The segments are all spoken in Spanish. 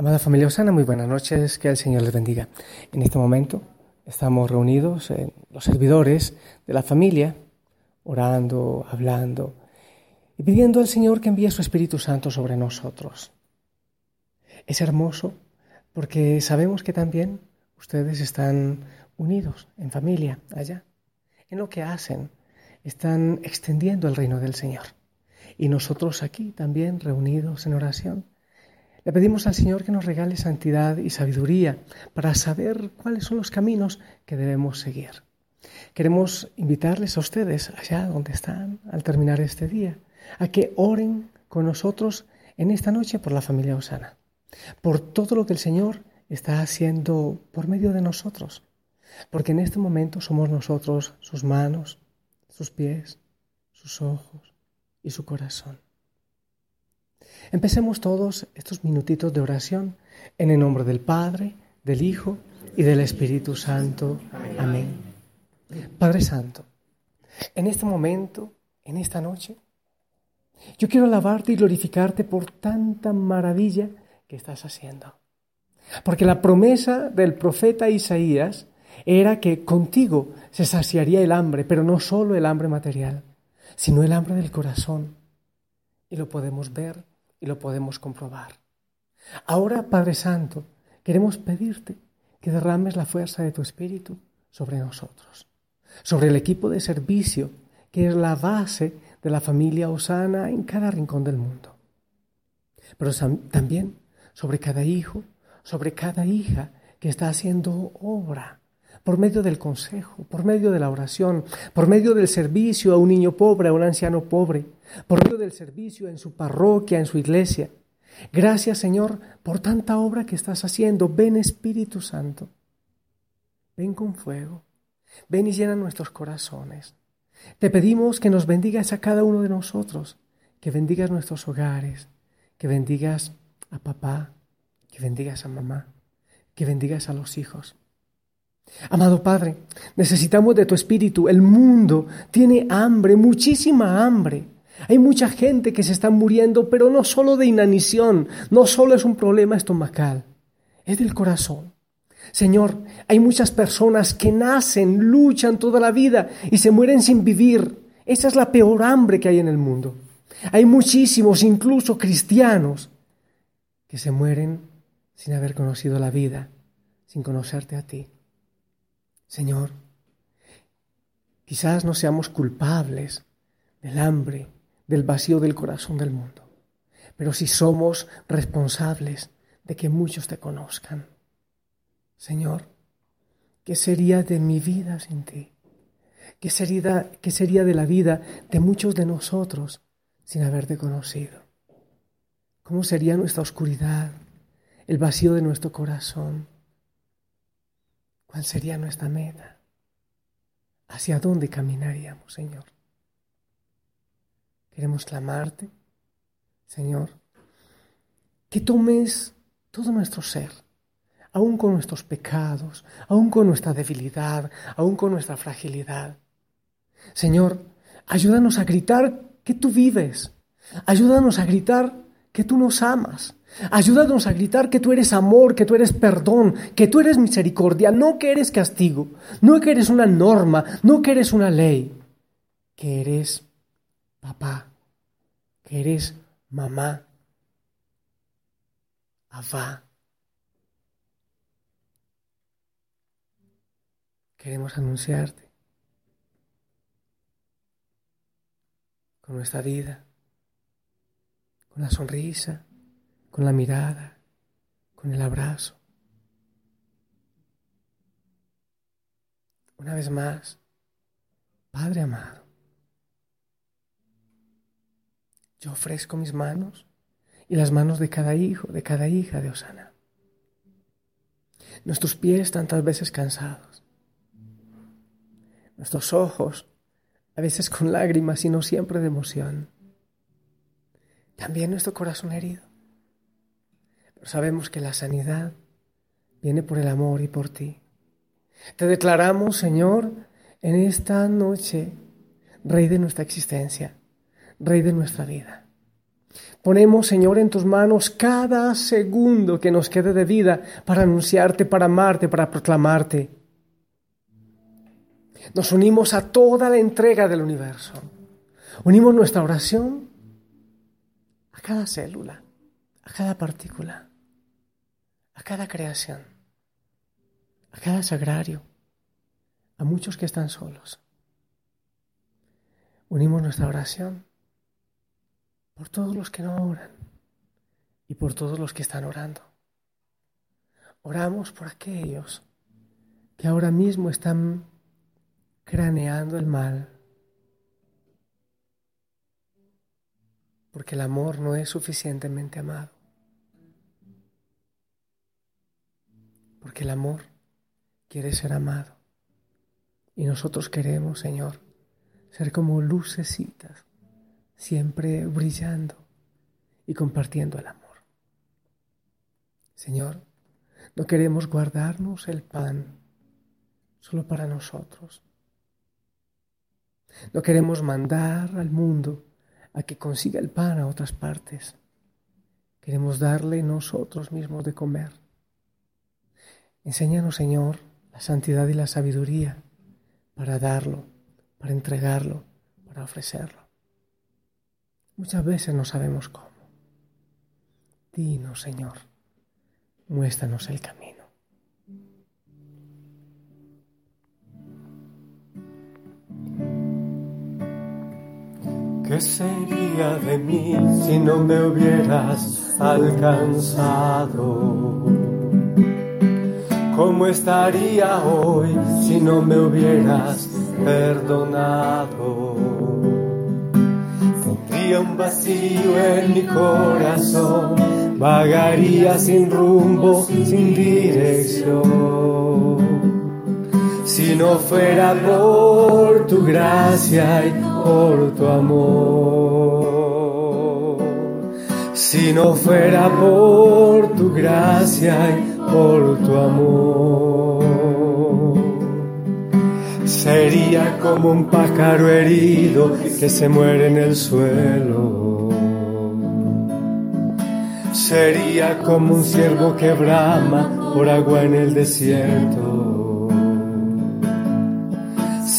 Amada familia Osana, muy buenas noches, que el Señor les bendiga. En este momento estamos reunidos en los servidores de la familia, orando, hablando y pidiendo al Señor que envíe su Espíritu Santo sobre nosotros. Es hermoso porque sabemos que también ustedes están unidos en familia allá, en lo que hacen, están extendiendo el reino del Señor. Y nosotros aquí también reunidos en oración le pedimos al Señor que nos regale santidad y sabiduría para saber cuáles son los caminos que debemos seguir. Queremos invitarles a ustedes, allá donde están, al terminar este día, a que oren con nosotros en esta noche por la familia Osana, por todo lo que el Señor está haciendo por medio de nosotros, porque en este momento somos nosotros sus manos, sus pies, sus ojos y su corazón. Empecemos todos estos minutitos de oración en el nombre del Padre, del Hijo y del Espíritu Santo. Amén. Padre Santo, en este momento, en esta noche, yo quiero alabarte y glorificarte por tanta maravilla que estás haciendo. Porque la promesa del profeta Isaías era que contigo se saciaría el hambre, pero no solo el hambre material, sino el hambre del corazón. Y lo podemos ver y lo podemos comprobar. Ahora, Padre Santo, queremos pedirte que derrames la fuerza de tu Espíritu sobre nosotros, sobre el equipo de servicio que es la base de la familia Osana en cada rincón del mundo, pero también sobre cada hijo, sobre cada hija que está haciendo obra por medio del consejo, por medio de la oración, por medio del servicio a un niño pobre, a un anciano pobre, por medio del servicio en su parroquia, en su iglesia. Gracias Señor por tanta obra que estás haciendo. Ven Espíritu Santo. Ven con fuego. Ven y llena nuestros corazones. Te pedimos que nos bendigas a cada uno de nosotros, que bendigas nuestros hogares, que bendigas a papá, que bendigas a mamá, que bendigas a los hijos. Amado Padre, necesitamos de tu espíritu. El mundo tiene hambre, muchísima hambre. Hay mucha gente que se está muriendo, pero no solo de inanición, no solo es un problema estomacal, es del corazón. Señor, hay muchas personas que nacen, luchan toda la vida y se mueren sin vivir. Esa es la peor hambre que hay en el mundo. Hay muchísimos, incluso cristianos, que se mueren sin haber conocido la vida, sin conocerte a ti. Señor, quizás no seamos culpables del hambre, del vacío del corazón del mundo, pero sí somos responsables de que muchos te conozcan. Señor, ¿qué sería de mi vida sin ti? ¿Qué sería, de la vida de muchos de nosotros sin haberte conocido? ¿Cómo sería nuestra oscuridad, el vacío de nuestro corazón? ¿Cuál sería nuestra meta? ¿Hacia dónde caminaríamos, Señor? Queremos clamarte, Señor, que tomes todo nuestro ser, aún con nuestros pecados, aún con nuestra debilidad, aún con nuestra fragilidad. Señor, ayúdanos a gritar que tú vives, ayúdanos a gritar que tú nos amas, Ayúdanos a gritar que tú eres amor, que tú eres perdón, que tú eres misericordia, no que eres castigo, no que eres una norma, no que eres una ley, que eres papá, que eres mamá, Abba. Queremos anunciarte con nuestra vida, con la sonrisa con la mirada, con el abrazo. Una vez más, Padre amado, yo ofrezco mis manos y las manos de cada hijo, de cada hija de Osana. Nuestros pies tantas veces cansados. Nuestros ojos a veces con lágrimas y no siempre de emoción. También nuestro corazón herido. Sabemos que la sanidad viene por el amor y por ti. Te declaramos, Señor, en esta noche, Rey de nuestra existencia, Rey de nuestra vida. Ponemos, Señor, en tus manos cada segundo que nos quede de vida para anunciarte, para amarte, para proclamarte. Nos unimos a toda la entrega del universo. Unimos nuestra oración a cada célula, a cada partícula, a cada creación, a cada sagrario, a muchos que están solos. Unimos nuestra oración por todos los que no oran y por todos los que están orando. Oramos por aquellos que ahora mismo están craneando el mal, porque el amor no es suficientemente amado, porque el amor quiere ser amado y nosotros queremos, Señor, ser como lucecitas siempre brillando y compartiendo el amor. Señor, no queremos guardarnos el pan solo para nosotros. No queremos mandar al mundo a que consiga el pan a otras partes. Queremos darle nosotros mismos de comer. Enséñanos, Señor, la santidad y la sabiduría para darlo, para entregarlo, para ofrecerlo. Muchas veces no sabemos cómo. Dinos, Señor, muéstranos el camino. ¿Qué sería de mí si no me hubieras alcanzado? ¿Cómo estaría hoy si no me hubieras perdonado? un vacío en mi corazón, vagaría sin rumbo, sin dirección. Si no fuera por tu gracia y por tu amor. Si no fuera por tu gracia y por tu amor. Sería como un pájaro herido que se muere en el suelo. Sería como un ciervo que brama por agua en el desierto.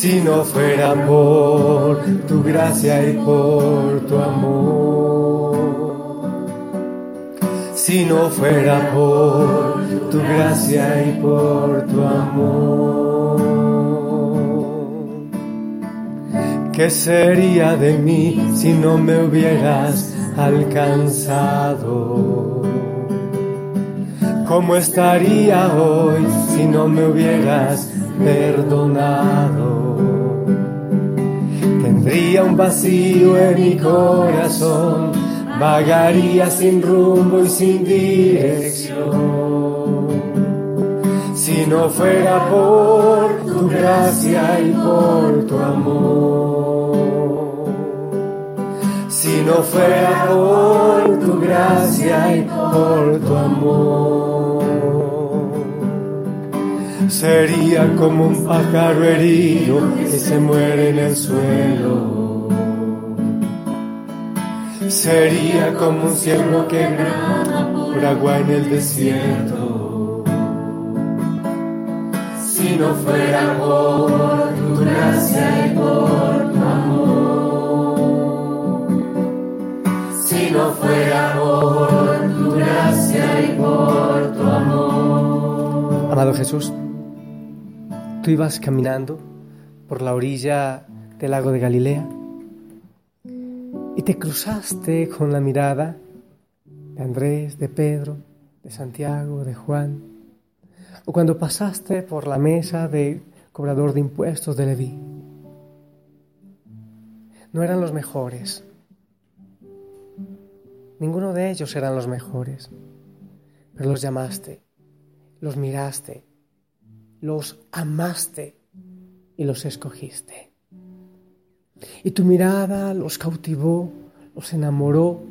Si no fuera por tu gracia y por tu amor. Si no fuera por tu gracia y por tu amor. ¿Qué sería de mí si no me hubieras alcanzado? ¿Cómo estaría hoy si no me hubieras perdonado? Tendría un vacío en mi corazón, vagaría sin rumbo y sin dirección. Si no fuera por tu gracia y por tu amor si no fuera por tu gracia y por tu amor. Sería como un pájaro herido que se muere en el suelo. Sería como un ciervo que grama por agua en el desierto. Si no fuera por tu gracia y por tu no fuera por tu gracia y por tu amor. Amado Jesús, tú ibas caminando por la orilla del lago de Galilea y te cruzaste con la mirada de Andrés, de Pedro, de Santiago, de Juan, o cuando pasaste por la mesa de cobrador de impuestos de Leví. No eran los mejores, Ninguno de ellos eran los mejores, pero los llamaste, los miraste, los amaste y los escogiste. Y tu mirada los cautivó, los enamoró,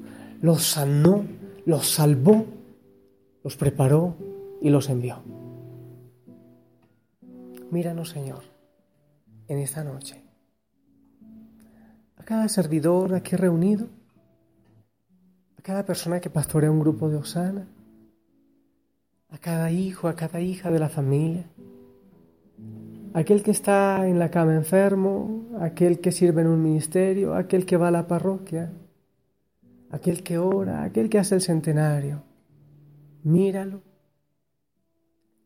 los sanó, los salvó, los preparó y los envió. Míranos, Señor, en esta noche. A cada servidor aquí reunido, cada persona que pastorea un grupo de Osana, a cada hijo, a cada hija de la familia, aquel que está en la cama enfermo, aquel que sirve en un ministerio, aquel que va a la parroquia, aquel que ora, aquel que hace el centenario. Míralo,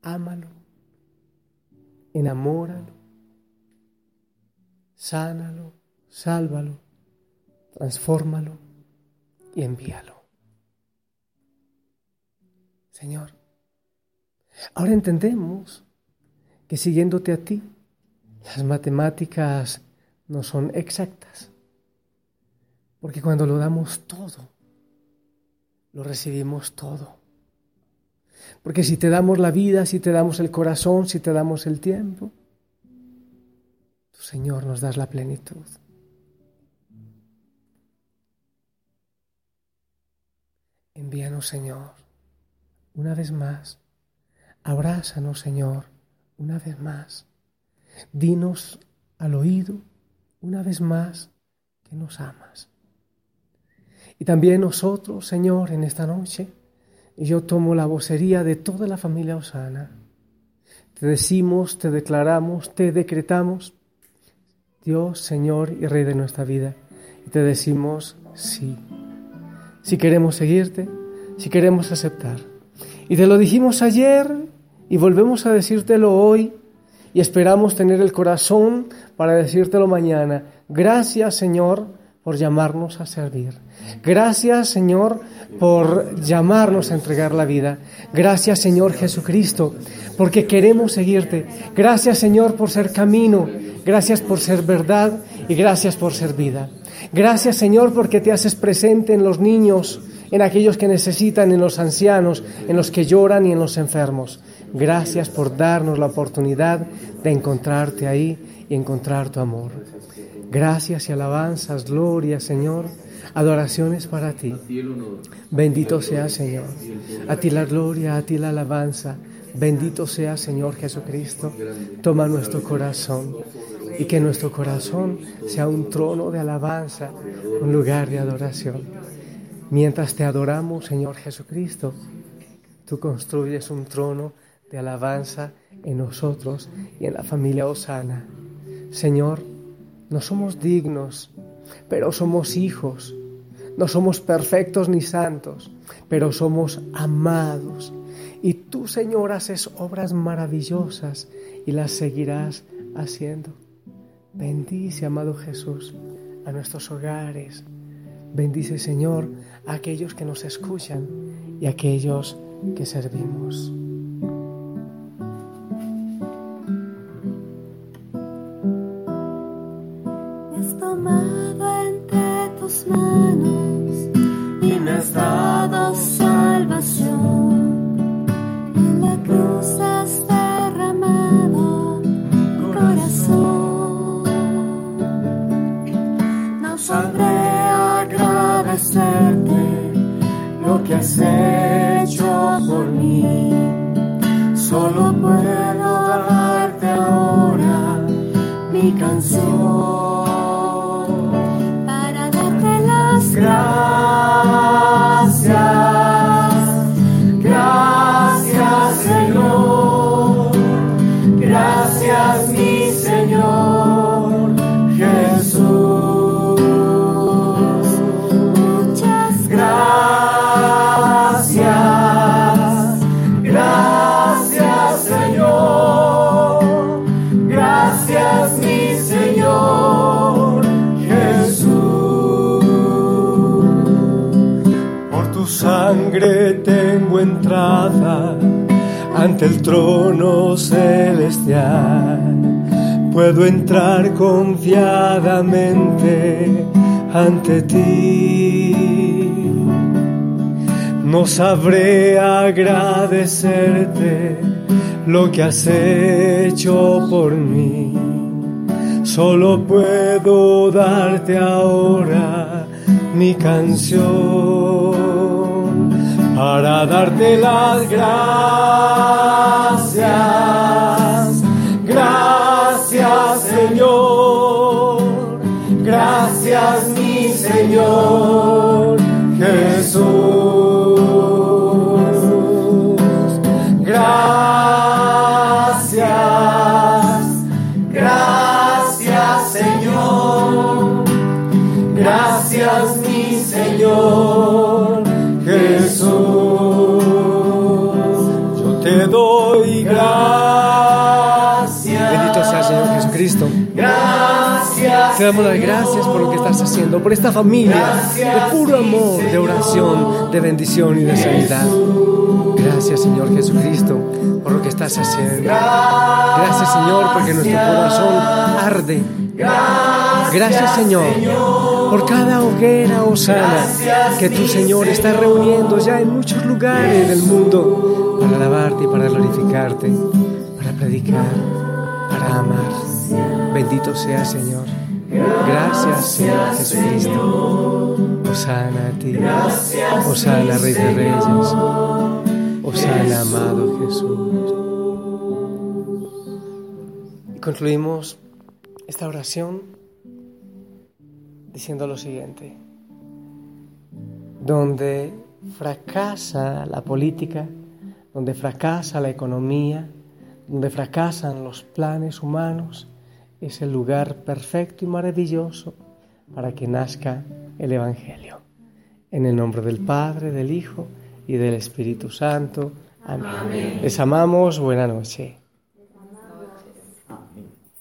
ámalo, enamóralo, sánalo, sálvalo, transfórmalo y envíalo. Señor, ahora entendemos que siguiéndote a ti, las matemáticas no son exactas. Porque cuando lo damos todo, lo recibimos todo. Porque si te damos la vida, si te damos el corazón, si te damos el tiempo, tu Señor nos das la plenitud. Envíanos, Señor, una vez más. Abrázanos, Señor una vez más. Dinos al oído una vez más que nos amas. Y también nosotros, Señor, en esta noche, yo tomo la vocería de toda la familia Osana. Te decimos, te declaramos, te decretamos, Dios, Señor y Rey de nuestra vida. Y te decimos sí. Si queremos seguirte, si queremos aceptar. Y te lo dijimos ayer y volvemos a decírtelo hoy y esperamos tener el corazón para decírtelo mañana. Gracias Señor por llamarnos a servir. Gracias Señor por llamarnos a entregar la vida. Gracias Señor Jesucristo porque queremos seguirte. Gracias Señor por ser camino. Gracias por ser verdad y gracias por ser vida. Gracias Señor porque te haces presente en los niños, en aquellos que necesitan, en los ancianos, en los que lloran y en los enfermos. Gracias por darnos la oportunidad de encontrarte ahí y encontrar tu amor. Gracias y alabanzas, gloria, Señor. Adoraciones para ti. Bendito sea, Señor. A ti la gloria, a ti la alabanza. Bendito sea, Señor Jesucristo. Toma nuestro corazón y que nuestro corazón sea un trono de alabanza, un lugar de adoración. Mientras te adoramos, Señor Jesucristo, tú construyes un trono de alabanza en nosotros y en la familia Osana. Señor, no somos dignos, pero somos hijos. No somos perfectos ni santos, pero somos amados. Y tú, Señor, haces obras maravillosas y las seguirás haciendo. Bendice, amado Jesús, a nuestros hogares. Bendice, Señor, a aquellos que nos escuchan y a aquellos que servimos. sangre agradecerte lo que has hecho por mí. Solo puedo darte ahora mi canción para darte las gracias. Ante el trono celestial. Puedo entrar confiadamente ante ti. No sabré agradecerte lo que has hecho por mí. Solo puedo darte ahora mi canción para darte las gracias. Gracias Señor, gracias mi Señor damos las gracias por lo que estás haciendo, por esta familia de puro amor, de oración, de bendición y de sanidad. Gracias, Señor Jesucristo, por lo que estás haciendo. Gracias, Señor, porque nuestro corazón arde. Gracias, Señor, por cada hoguera osana que tu Señor está reuniendo ya en muchos lugares del mundo para alabarte y para glorificarte, para predicar, para amar. Bendito sea, Señor. Gracias, Señor Jesucristo. Osana a ti. Osana, Rey de Reyes. Osana, amado Jesús. Y concluimos esta oración diciendo lo siguiente. Donde fracasa la política, donde fracasa la economía, donde fracasan los planes humanos, es el lugar perfecto y maravilloso para que nazca el Evangelio. En el nombre del Padre, del Hijo y del Espíritu Santo. Amén. Les amamos. Buena noche.